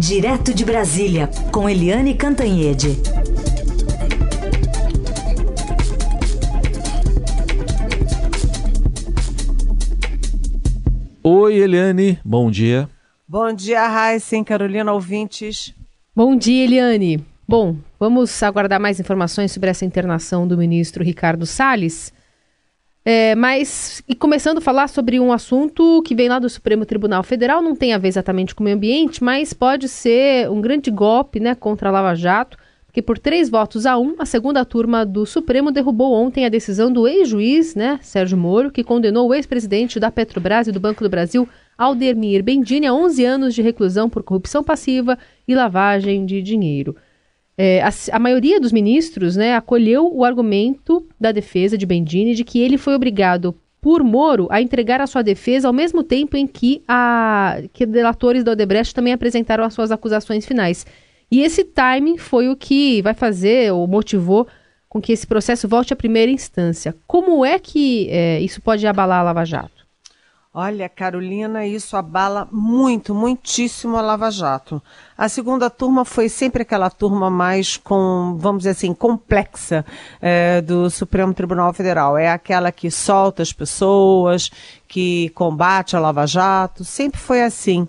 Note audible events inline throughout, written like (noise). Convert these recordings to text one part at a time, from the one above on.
Direto de Brasília, com Eliane Cantanhede. Oi, Eliane, bom dia. Bom dia, Raíssen, Carolina, ouvintes. Bom dia, Eliane. Bom, vamos aguardar mais informações sobre essa internação do ministro Ricardo Salles. É, mas, e começando a falar sobre um assunto que vem lá do Supremo Tribunal Federal, não tem a ver exatamente com o meio ambiente, mas pode ser um grande golpe né, contra a Lava Jato, porque por três votos a um, a segunda turma do Supremo derrubou ontem a decisão do ex-juiz, né, Sérgio Moro, que condenou o ex-presidente da Petrobras e do Banco do Brasil, Aldemir Bendini, a 11 anos de reclusão por corrupção passiva e lavagem de dinheiro. É, a, a, maioria dos ministros né, acolheu o argumento da defesa de Bendini de que ele foi obrigado por Moro a entregar a sua defesa ao mesmo tempo em que, a, que delatores da Odebrecht também apresentaram as suas acusações finais. E esse timing foi o que vai fazer ou motivou com que esse processo volte à primeira instância. Como é que é, isso pode abalar a Lava Jato? Olha, Carolina, isso abala muito, muitíssimo a Lava Jato. A segunda turma foi sempre aquela turma mais com, vamos dizer assim, complexa é, do Supremo Tribunal Federal. É aquela que solta as pessoas, que combate a Lava Jato, sempre foi assim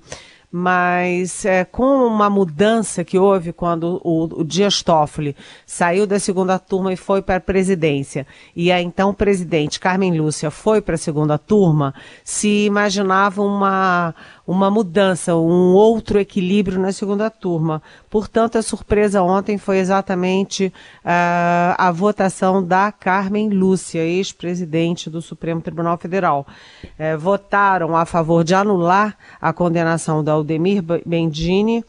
mas é, com uma mudança que houve quando o, o Dias Toffoli saiu da segunda turma e foi para a presidência, e a então presidente Carmen Lúcia foi para a segunda turma, se imaginava uma, uma mudança, um outro equilíbrio na segunda turma. Portanto, a surpresa ontem foi exatamente uh, a votação da Carmen Lúcia, ex-presidente do Supremo Tribunal Federal. Uh, votaram a favor de anular a condenação da Aldemir Bendini,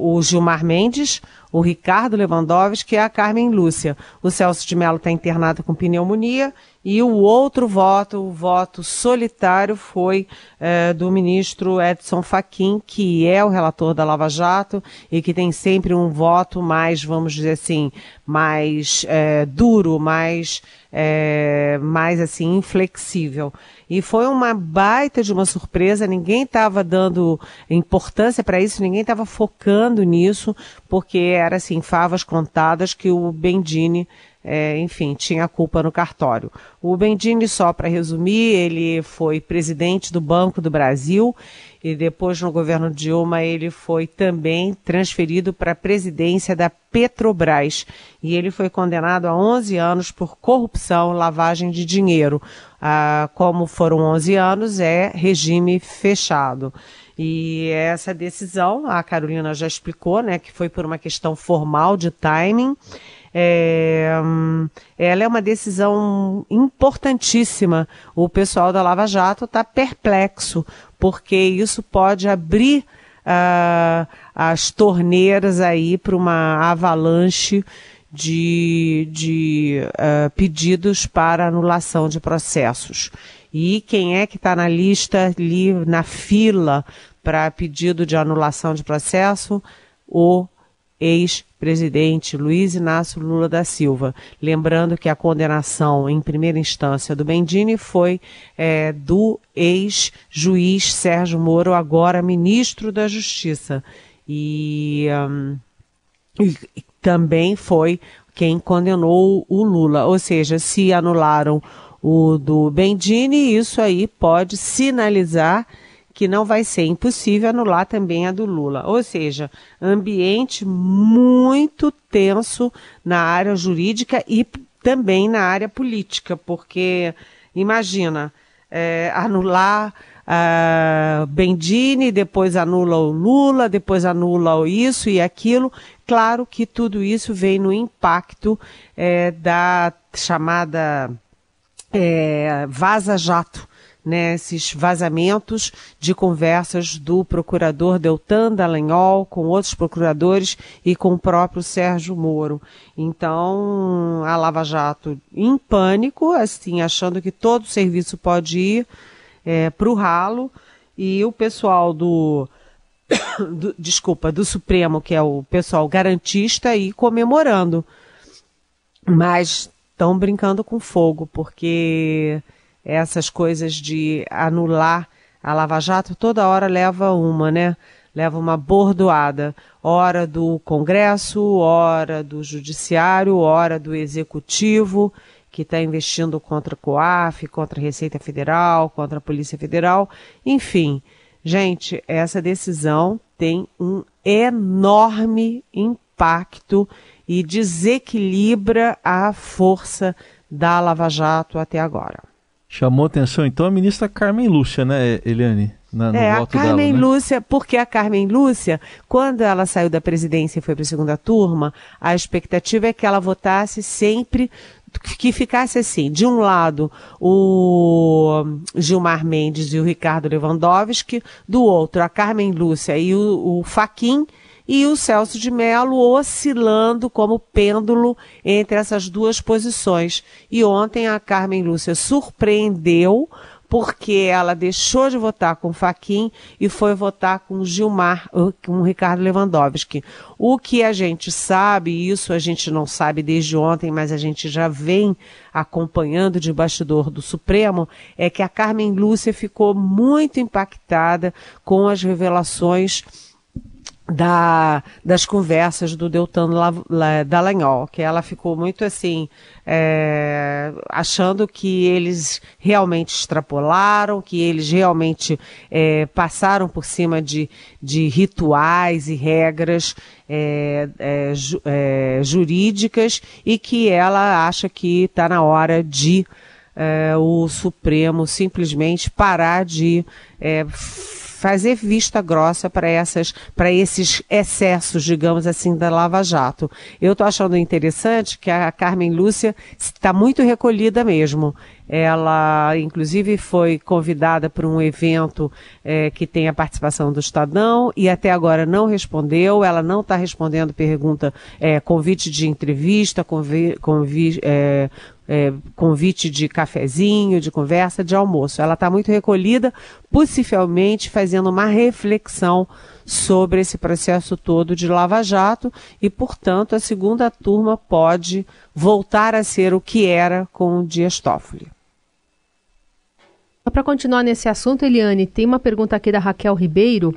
o Gilmar Mendes, o Ricardo Lewandowski e a Carmen Lúcia. O Celso de Mello está internado com pneumonia e o outro voto, o voto solitário, foi é, do ministro Edson Fachin, que é o relator da Lava Jato e que tem sempre um voto mais, vamos dizer assim, mais é, duro, mais, é, mais assim, inflexível. E foi uma baita de uma surpresa, ninguém estava dando importância para isso, ninguém estava focando nisso, porque era assim, favas contadas que o Bendini é, enfim, tinha culpa no cartório. O Bendini, só para resumir, ele foi presidente do Banco do Brasil e depois no governo Dilma ele foi também transferido para a presidência da Petrobras e ele foi condenado a 11 anos por corrupção, lavagem de dinheiro. Ah, como foram 11 anos, é regime fechado. E essa decisão, a Carolina já explicou, né, que foi por uma questão formal de timing. É, ela é uma decisão importantíssima. O pessoal da Lava Jato está perplexo, porque isso pode abrir uh, as torneiras aí para uma avalanche de, de uh, pedidos para anulação de processos. E quem é que está na lista ali, na fila, para pedido de anulação de processo? O ex-presidente Luiz Inácio Lula da Silva. Lembrando que a condenação em primeira instância do Bendini foi é, do ex-juiz Sérgio Moro, agora ministro da Justiça. E, um, e também foi quem condenou o Lula. Ou seja, se anularam o do Bendini, isso aí pode sinalizar que não vai ser impossível anular também a do Lula. Ou seja, ambiente muito tenso na área jurídica e também na área política, porque imagina é, anular uh, Bendini, depois anula o Lula, depois anula o isso e aquilo. Claro que tudo isso vem no impacto é, da chamada é, vaza-jato né, esses vazamentos de conversas do procurador Deltan Dallagnol com outros procuradores e com o próprio Sérgio Moro. Então, a Lava Jato em pânico, assim, achando que todo o serviço pode ir é, para o ralo e o pessoal do, (coughs) do, desculpa, do Supremo, que é o pessoal garantista, aí comemorando. Mas estão brincando com fogo, porque essas coisas de anular a Lava Jato, toda hora leva uma, né? leva uma bordoada, hora do Congresso, hora do Judiciário, hora do Executivo, que está investindo contra a COAF, contra a Receita Federal, contra a Polícia Federal, enfim. Gente, essa decisão tem um enorme impacto e desequilibra a força da Lava Jato até agora. Chamou atenção então a ministra Carmen Lúcia, né, Eliane? Na, é, a Carmen dela, né? Lúcia, porque a Carmen Lúcia, quando ela saiu da presidência e foi para a segunda turma, a expectativa é que ela votasse sempre que ficasse assim, de um lado o Gilmar Mendes e o Ricardo Lewandowski, do outro a Carmen Lúcia e o, o Faquin, e o Celso de Mello oscilando como pêndulo entre essas duas posições. E ontem a Carmen Lúcia surpreendeu porque ela deixou de votar com Faquim e foi votar com Gilmar, com Ricardo Lewandowski. O que a gente sabe, isso a gente não sabe desde ontem, mas a gente já vem acompanhando de bastidor do Supremo, é que a Carmen Lúcia ficou muito impactada com as revelações da, das conversas do Deltan Dallagnol, que ela ficou muito assim, é, achando que eles realmente extrapolaram, que eles realmente é, passaram por cima de, de rituais e regras é, é ju, é, jurídicas e que ela acha que está na hora de é, o Supremo simplesmente parar de fazer vista grossa para essas para esses excessos, digamos assim, da Lava Jato. Eu estou achando interessante que a Carmen Lúcia está muito recolhida mesmo. Ela, inclusive, foi convidada para um evento é, que tem a participação do Estadão e até agora não respondeu. Ela não está respondendo pergunta, é, convite de entrevista, convi, convi, é, é, convite de cafezinho, de conversa, de almoço. Ela está muito recolhida, possivelmente fazendo uma reflexão sobre esse processo todo de Lava Jato e, portanto, a segunda turma pode voltar a ser o que era com o Dias Toffoli. Para continuar nesse assunto, Eliane, tem uma pergunta aqui da Raquel Ribeiro.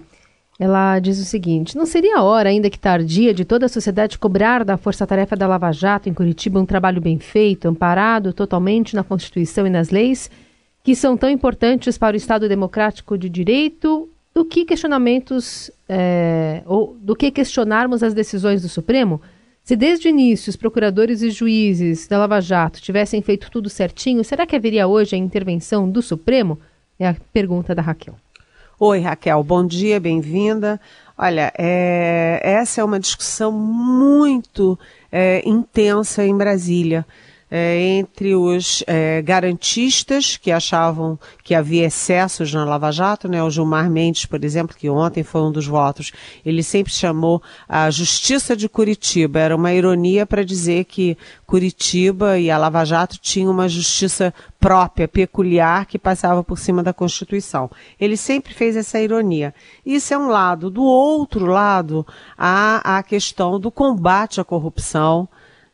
Ela diz o seguinte: não seria a hora, ainda que tardia, de toda a sociedade cobrar da Força-Tarefa da Lava Jato em Curitiba um trabalho bem feito, amparado totalmente na Constituição e nas leis, que são tão importantes para o Estado democrático de direito, do que questionamentos, é, ou do que questionarmos as decisões do Supremo? Se desde o início os procuradores e juízes da Lava Jato tivessem feito tudo certinho, será que haveria hoje a intervenção do Supremo? É a pergunta da Raquel. Oi, Raquel, bom dia, bem-vinda. Olha, é, essa é uma discussão muito é, intensa em Brasília é, entre os é, garantistas que achavam que havia excessos na Lava Jato, né? O Gilmar Mendes, por exemplo, que ontem foi um dos votos, ele sempre chamou a Justiça de Curitiba. Era uma ironia para dizer que Curitiba e a Lava Jato tinham uma justiça própria, peculiar, que passava por cima da Constituição. Ele sempre fez essa ironia. Isso é um lado. Do outro lado, há a questão do combate à corrupção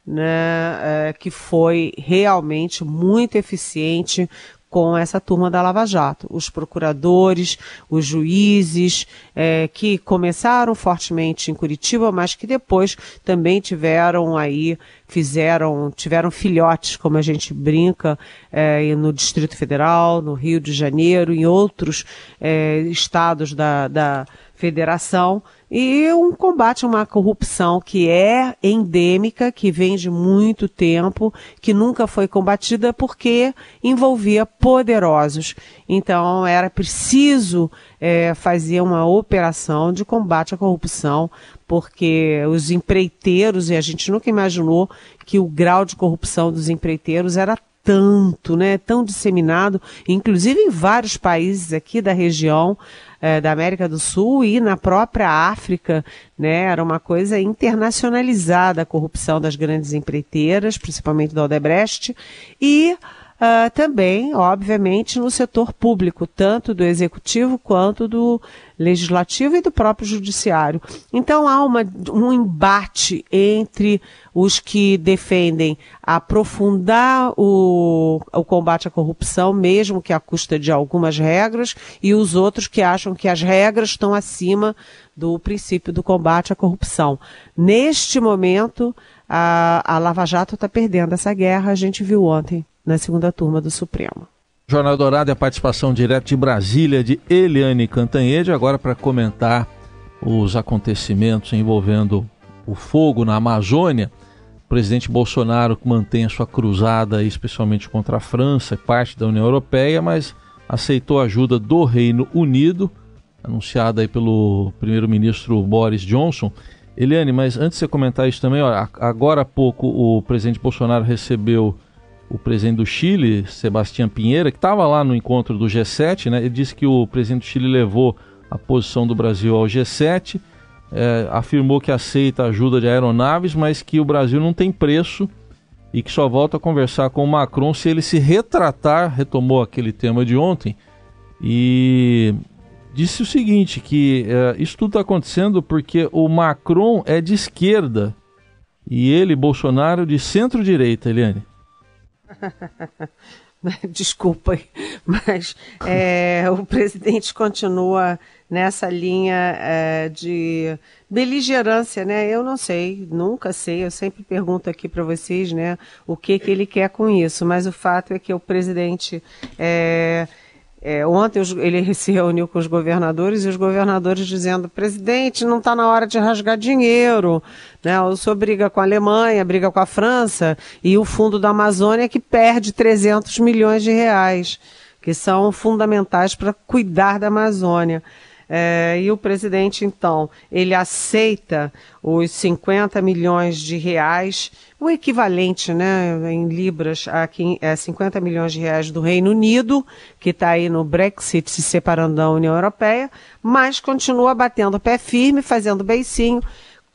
né, é, que foi realmente muito eficiente com essa turma da Lava Jato. Os procuradores, os juízes, é, que começaram fortemente em Curitiba, mas que depois também tiveram aí, fizeram, tiveram filhotes, como a gente brinca, é, no Distrito Federal, no Rio de Janeiro, em outros é, estados da, da federação e um combate a uma corrupção que é endêmica, que vem de muito tempo, que nunca foi combatida porque envolvia poderosos. Então era preciso é, fazer uma operação de combate à corrupção, porque os empreiteiros, e a gente nunca imaginou que o grau de corrupção dos empreiteiros era tanto, né, tão disseminado, inclusive em vários países aqui da região é, da América do Sul e na própria África, né, era uma coisa internacionalizada a corrupção das grandes empreiteiras, principalmente da Odebrecht, e uh, também, obviamente, no setor público, tanto do executivo quanto do legislativo e do próprio judiciário. Então há uma, um embate entre os que defendem aprofundar o, o combate à corrupção, mesmo que à custa de algumas regras, e os outros que acham que as regras estão acima do princípio do combate à corrupção. Neste momento, a, a Lava Jato está perdendo essa guerra, a gente viu ontem na segunda turma do Supremo. Jornal Dourado é a participação direta de Brasília de Eliane Cantanhede, agora para comentar os acontecimentos envolvendo o fogo na Amazônia. O presidente Bolsonaro mantém a sua cruzada, especialmente contra a França, parte da União Europeia, mas aceitou a ajuda do Reino Unido, anunciada aí pelo primeiro-ministro Boris Johnson. Eliane, mas antes de você comentar isso também, ó, agora há pouco o presidente Bolsonaro recebeu o presidente do Chile, Sebastião Pinheira, que estava lá no encontro do G7, né? Ele disse que o presidente do Chile levou a posição do Brasil ao G7, é, afirmou que aceita a ajuda de aeronaves, mas que o Brasil não tem preço e que só volta a conversar com o Macron se ele se retratar, retomou aquele tema de ontem, e disse o seguinte, que é, isso tudo está acontecendo porque o Macron é de esquerda e ele, Bolsonaro, de centro-direita, Eliane. (laughs) Desculpa, mas é, o presidente continua nessa linha é, de beligerância, né? Eu não sei, nunca sei, eu sempre pergunto aqui para vocês, né, o que, que ele quer com isso, mas o fato é que o presidente. É, é, ontem ele (laughs) se reuniu com os governadores e os governadores dizendo: presidente, não está na hora de rasgar dinheiro. Né? O senhor briga com a Alemanha, briga com a França e o fundo da Amazônia que perde 300 milhões de reais, que são fundamentais para cuidar da Amazônia. É, e o presidente, então, ele aceita os 50 milhões de reais, o equivalente, né, em libras, a, é 50 milhões de reais do Reino Unido, que está aí no Brexit se separando da União Europeia, mas continua batendo pé firme, fazendo beicinho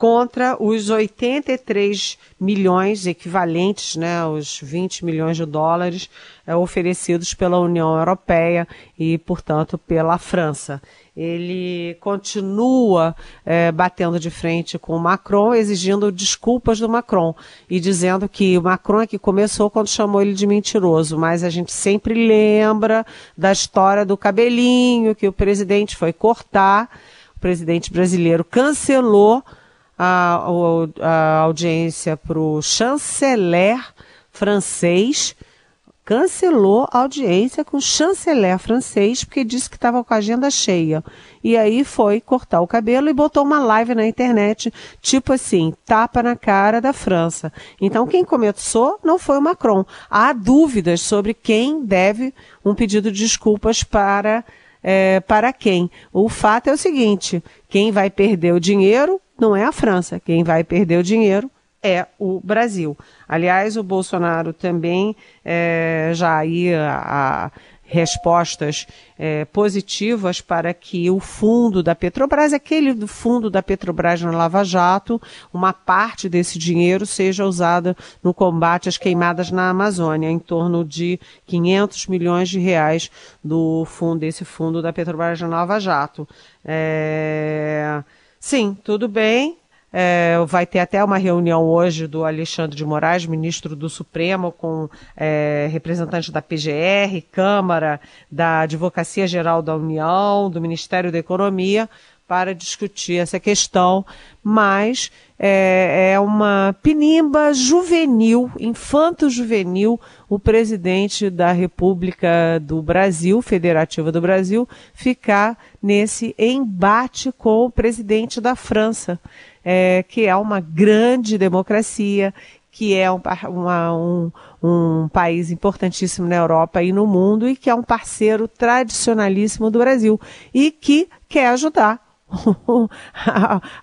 contra os 83 milhões equivalentes, né, os 20 milhões de dólares é, oferecidos pela União Europeia e, portanto, pela França. Ele continua é, batendo de frente com o Macron, exigindo desculpas do Macron e dizendo que o Macron é que começou quando chamou ele de mentiroso, mas a gente sempre lembra da história do cabelinho que o presidente foi cortar, o presidente brasileiro cancelou a, a audiência para o chanceler francês, cancelou a audiência com o chanceler francês porque disse que estava com a agenda cheia. E aí foi cortar o cabelo e botou uma live na internet, tipo assim, tapa na cara da França. Então quem começou não foi o Macron. Há dúvidas sobre quem deve um pedido de desculpas para é, para quem. O fato é o seguinte: quem vai perder o dinheiro não é a França. Quem vai perder o dinheiro é o Brasil. Aliás, o Bolsonaro também é, já ia a, respostas é, positivas para que o fundo da Petrobras, aquele do fundo da Petrobras na Lava Jato, uma parte desse dinheiro seja usada no combate às queimadas na Amazônia, em torno de 500 milhões de reais do fundo desse fundo da Petrobras na Lava Jato. É... Sim, tudo bem. É, vai ter até uma reunião hoje do Alexandre de Moraes, ministro do Supremo, com é, representantes da PGR, Câmara, da Advocacia Geral da União, do Ministério da Economia, para discutir essa questão, mas é, é uma pinimba juvenil, infanto-juvenil, o presidente da República do Brasil, Federativa do Brasil, ficar nesse embate com o presidente da França, é, que é uma grande democracia, que é um, uma, um, um, país importantíssimo na Europa e no mundo e que é um parceiro tradicionalíssimo do Brasil e que quer ajudar (laughs)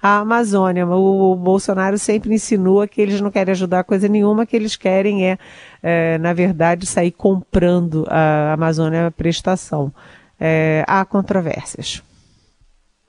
a Amazônia. O Bolsonaro sempre insinua que eles não querem ajudar coisa nenhuma, que eles querem é, é na verdade, sair comprando a Amazônia prestação. É, há controvérsias.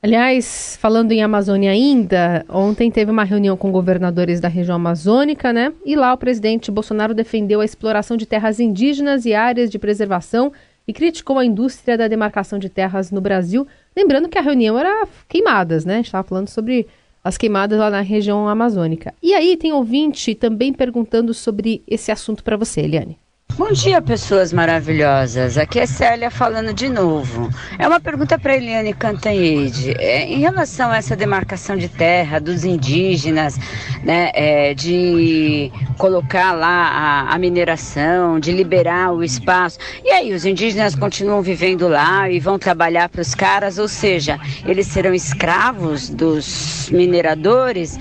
Aliás, falando em Amazônia ainda, ontem teve uma reunião com governadores da região amazônica, né? E lá o presidente Bolsonaro defendeu a exploração de terras indígenas e áreas de preservação e criticou a indústria da demarcação de terras no Brasil. Lembrando que a reunião era queimadas, né? A gente estava falando sobre as queimadas lá na região amazônica. E aí tem ouvinte também perguntando sobre esse assunto para você, Eliane. Bom dia, pessoas maravilhosas. Aqui é Célia falando de novo. É uma pergunta para Eliane Cantanhede. É, em relação a essa demarcação de terra dos indígenas, né, é, de colocar lá a, a, mineração, de liberar o espaço. E aí, os indígenas continuam vivendo lá e vão trabalhar para os caras, ou seja, eles serão escravos dos mineradores?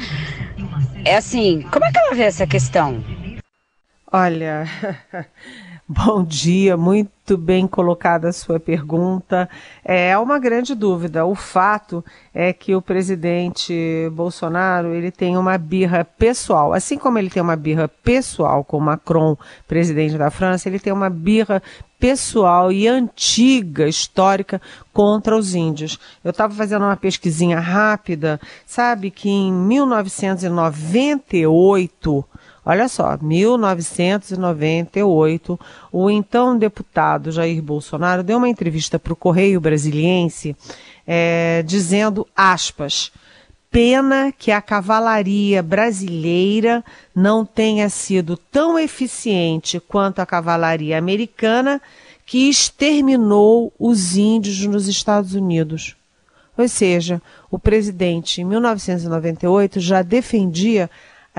É assim, como é que ela vê essa questão? Olha, (laughs) bom dia, muito bem colocada a sua pergunta. É uma grande dúvida. O fato é que o presidente Bolsonaro ele tem uma birra pessoal, assim como ele tem uma birra pessoal com Macron, presidente da França, ele tem uma birra pessoal e antiga, histórica, contra os índios. Eu estava fazendo uma pesquisinha rápida, sabe que em 1998 Olha só, 1998, o então deputado Jair Bolsonaro deu uma entrevista para o Correio Brasiliense é, dizendo, aspas, pena que a cavalaria brasileira não tenha sido tão eficiente quanto a cavalaria americana que exterminou os índios nos Estados Unidos. Ou seja, o presidente, em 1998, já defendia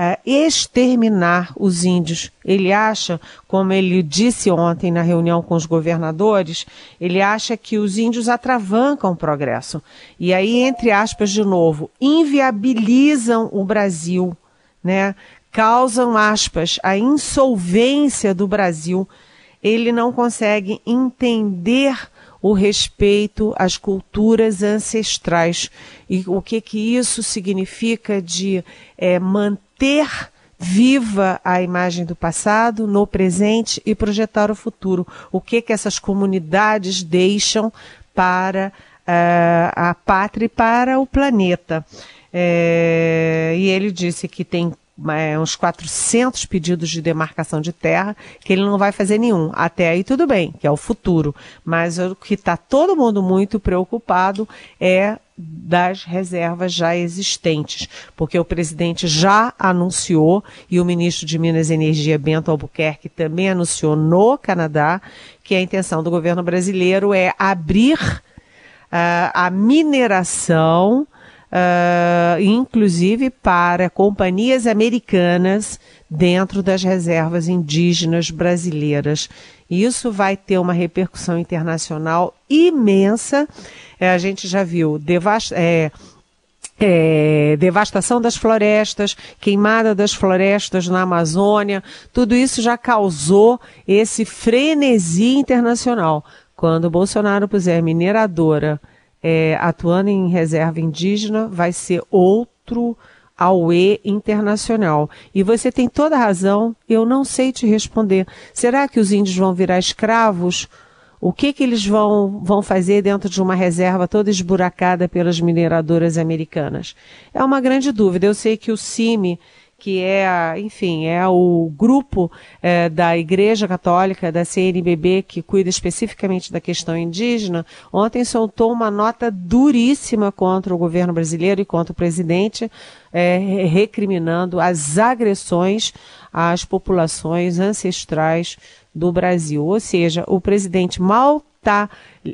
é, exterminar os índios. Ele acha, como ele disse ontem na reunião com os governadores, ele acha que os índios atravancam o progresso. E aí, entre aspas, de novo, inviabilizam o Brasil, né? causam, aspas, a insolvência do Brasil. Ele não consegue entender o respeito às culturas ancestrais e o que que isso significa de é, manter manter viva a imagem do passado no presente e projetar o futuro. O que que essas comunidades deixam para uh, a pátria e para o planeta. É, e ele disse que tem uns 400 pedidos de demarcação de terra, que ele não vai fazer nenhum. Até aí tudo bem, que é o futuro. Mas o que está todo mundo muito preocupado é das reservas já existentes, porque o presidente já anunciou e o ministro de Minas e Energia Bento Albuquerque também anunciou no Canadá que a intenção do governo brasileiro é abrir uh, a mineração, uh, inclusive para companhias americanas dentro das reservas indígenas brasileiras. Isso vai ter uma repercussão internacional imensa. É, a gente já viu devast é, é, devastação das florestas, queimada das florestas na Amazônia, tudo isso já causou esse frenesi internacional. Quando Bolsonaro puser mineradora é, atuando em reserva indígena, vai ser outro AUE internacional. E você tem toda a razão, eu não sei te responder. Será que os índios vão virar escravos? O que, que eles vão, vão fazer dentro de uma reserva toda esburacada pelas mineradoras americanas? É uma grande dúvida. Eu sei que o CIMI que é, enfim, é o grupo é, da Igreja Católica, da CNBB, que cuida especificamente da questão indígena, ontem soltou uma nota duríssima contra o governo brasileiro e contra o presidente, é, recriminando as agressões às populações ancestrais do Brasil. Ou seja, o presidente mal está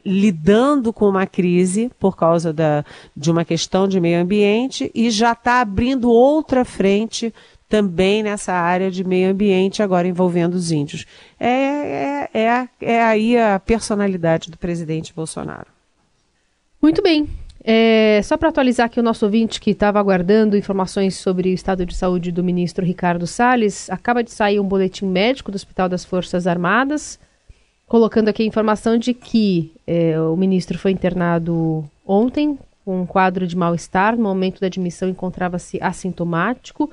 lidando com uma crise por causa da, de uma questão de meio ambiente e já está abrindo outra frente também nessa área de meio ambiente, agora envolvendo os índios. É, é, é, é aí a personalidade do presidente Bolsonaro. Muito bem. É, só para atualizar aqui o nosso ouvinte que estava aguardando informações sobre o estado de saúde do ministro Ricardo Salles, acaba de sair um boletim médico do Hospital das Forças Armadas colocando aqui a informação de que é, o ministro foi internado ontem com um quadro de mal-estar. No momento da admissão encontrava-se assintomático.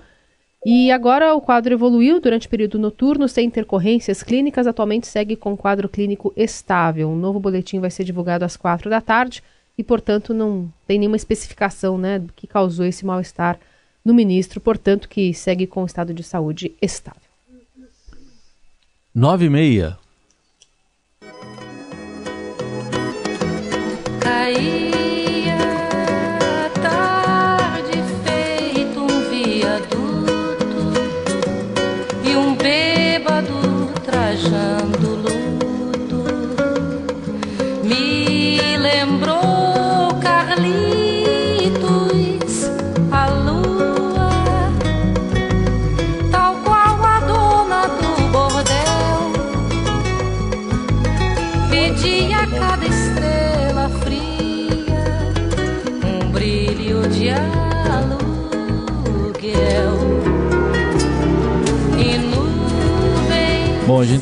E agora o quadro evoluiu durante o período noturno, sem intercorrências clínicas. Atualmente segue com quadro clínico estável. Um novo boletim vai ser divulgado às quatro da tarde. e, portanto, não tem nenhuma especificação né, do que causou esse mal-estar no ministro, portanto, que segue com o estado de saúde estável. 9 e meia. Caía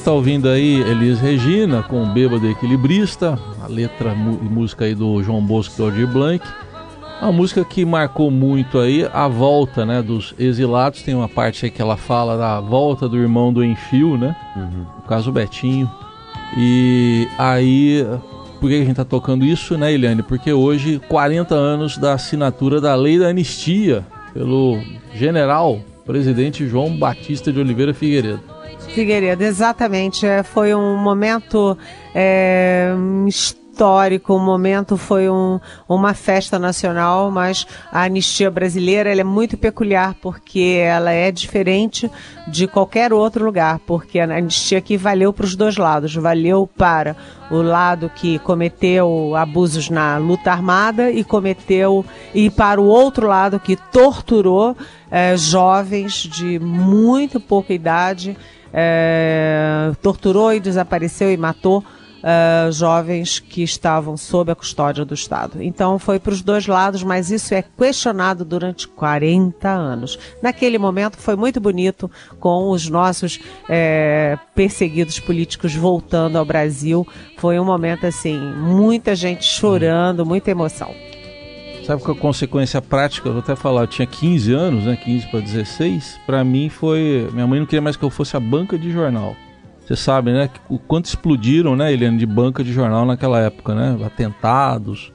gente tá ouvindo aí Elis Regina com Bêbado Equilibrista, a letra e música aí do João Bosco e Aldir Blanc. Uma música que marcou muito aí a volta, né, dos exilados. Tem uma parte aí que ela fala da volta do irmão do Enfio, né? No caso Betinho. E aí, por que a gente tá tocando isso, né, Eliane? Porque hoje, 40 anos da assinatura da Lei da Anistia pelo general presidente João Batista de Oliveira Figueiredo. Figueiredo, exatamente. É, foi um momento é, histórico, um momento, foi um, uma festa nacional, mas a anistia brasileira é muito peculiar porque ela é diferente de qualquer outro lugar, porque a anistia aqui valeu para os dois lados, valeu para o lado que cometeu abusos na luta armada e cometeu e para o outro lado que torturou eh, jovens de muito pouca idade é, torturou e desapareceu e matou é, jovens que estavam sob a custódia do Estado. Então foi para os dois lados, mas isso é questionado durante 40 anos. Naquele momento foi muito bonito com os nossos é, perseguidos políticos voltando ao Brasil. Foi um momento assim, muita gente chorando, muita emoção. Sabe qual a consequência prática? Eu vou até falar, eu tinha 15 anos, né? 15 para 16. Para mim foi. Minha mãe não queria mais que eu fosse a banca de jornal. Você sabe, né? O quanto explodiram, né, Eliane, de banca de jornal naquela época, né? Atentados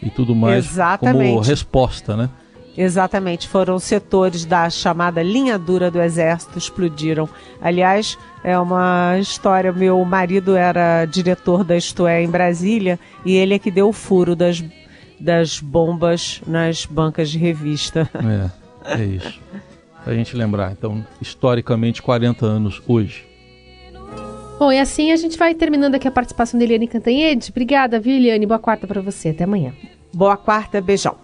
e tudo mais. Exatamente. Como resposta, né? Exatamente, foram setores da chamada linha dura do exército explodiram. Aliás, é uma história. Meu marido era diretor da Isto É em Brasília e ele é que deu o furo das, das bombas nas bancas de revista. É, é isso. Pra gente lembrar. Então, historicamente, 40 anos hoje. Bom, e assim a gente vai terminando aqui a participação da Eliane Cantanhede. Obrigada, viu, Eliane? Boa quarta para você. Até amanhã. Boa quarta, beijão.